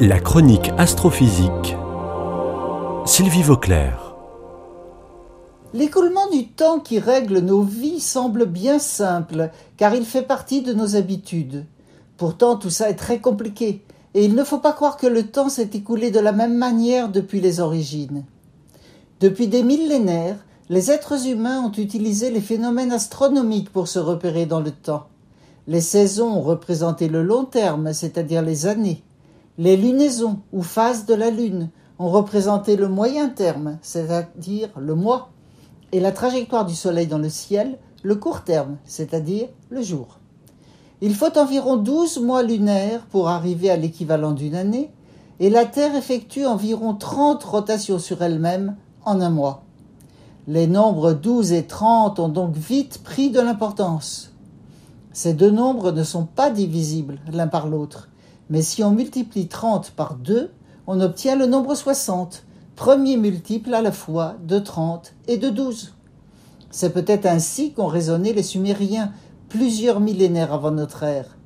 La chronique astrophysique. Sylvie Vauclair. L'écoulement du temps qui règle nos vies semble bien simple, car il fait partie de nos habitudes. Pourtant, tout ça est très compliqué, et il ne faut pas croire que le temps s'est écoulé de la même manière depuis les origines. Depuis des millénaires, les êtres humains ont utilisé les phénomènes astronomiques pour se repérer dans le temps. Les saisons ont représenté le long terme, c'est-à-dire les années. Les lunaisons ou phases de la Lune ont représenté le moyen terme, c'est-à-dire le mois, et la trajectoire du Soleil dans le ciel, le court terme, c'est-à-dire le jour. Il faut environ 12 mois lunaires pour arriver à l'équivalent d'une année, et la Terre effectue environ 30 rotations sur elle-même en un mois. Les nombres 12 et 30 ont donc vite pris de l'importance. Ces deux nombres ne sont pas divisibles l'un par l'autre, mais si on multiplie 30 par 2, on obtient le nombre 60, premier multiple à la fois de 30 et de 12. C'est peut-être ainsi qu'ont raisonné les Sumériens plusieurs millénaires avant notre ère.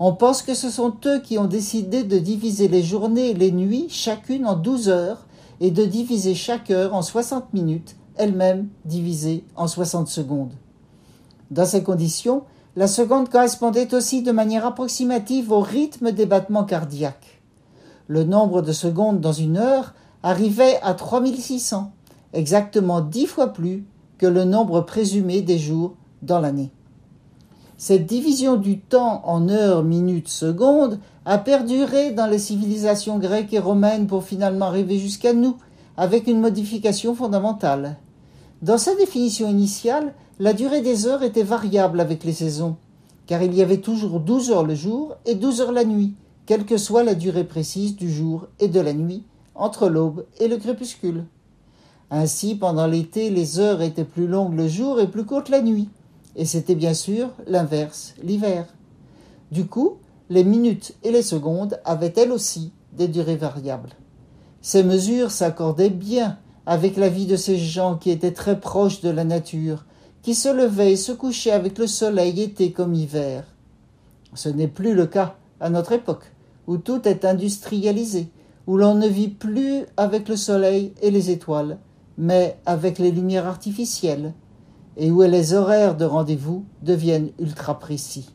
On pense que ce sont eux qui ont décidé de diviser les journées et les nuits chacune en 12 heures et de diviser chaque heure en 60 minutes, elle-même divisée en 60 secondes. Dans ces conditions, la seconde correspondait aussi de manière approximative au rythme des battements cardiaques. Le nombre de secondes dans une heure arrivait à 3600, exactement dix fois plus que le nombre présumé des jours dans l'année. Cette division du temps en heures, minutes, secondes a perduré dans les civilisations grecques et romaines pour finalement arriver jusqu'à nous, avec une modification fondamentale. Dans sa définition initiale, la durée des heures était variable avec les saisons, car il y avait toujours douze heures le jour et douze heures la nuit, quelle que soit la durée précise du jour et de la nuit, entre l'aube et le crépuscule. Ainsi, pendant l'été, les heures étaient plus longues le jour et plus courtes la nuit, et c'était bien sûr l'inverse l'hiver. Du coup, les minutes et les secondes avaient elles aussi des durées variables. Ces mesures s'accordaient bien avec la vie de ces gens qui étaient très proches de la nature, qui se levaient et se couchaient avec le soleil été comme hiver. Ce n'est plus le cas à notre époque, où tout est industrialisé, où l'on ne vit plus avec le soleil et les étoiles, mais avec les lumières artificielles, et où les horaires de rendez-vous deviennent ultra précis.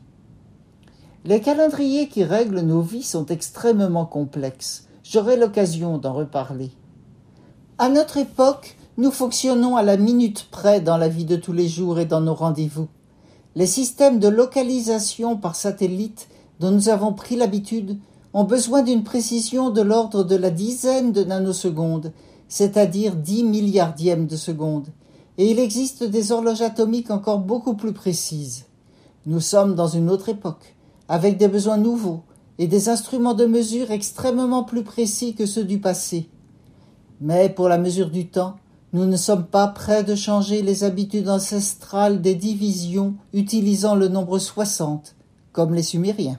Les calendriers qui règlent nos vies sont extrêmement complexes. J'aurai l'occasion d'en reparler. À notre époque, nous fonctionnons à la minute près dans la vie de tous les jours et dans nos rendez-vous. Les systèmes de localisation par satellite dont nous avons pris l'habitude ont besoin d'une précision de l'ordre de la dizaine de nanosecondes, c'est-à-dire dix milliardièmes de seconde, et il existe des horloges atomiques encore beaucoup plus précises. Nous sommes dans une autre époque, avec des besoins nouveaux et des instruments de mesure extrêmement plus précis que ceux du passé. Mais pour la mesure du temps, nous ne sommes pas prêts de changer les habitudes ancestrales des divisions utilisant le nombre soixante, comme les Sumériens.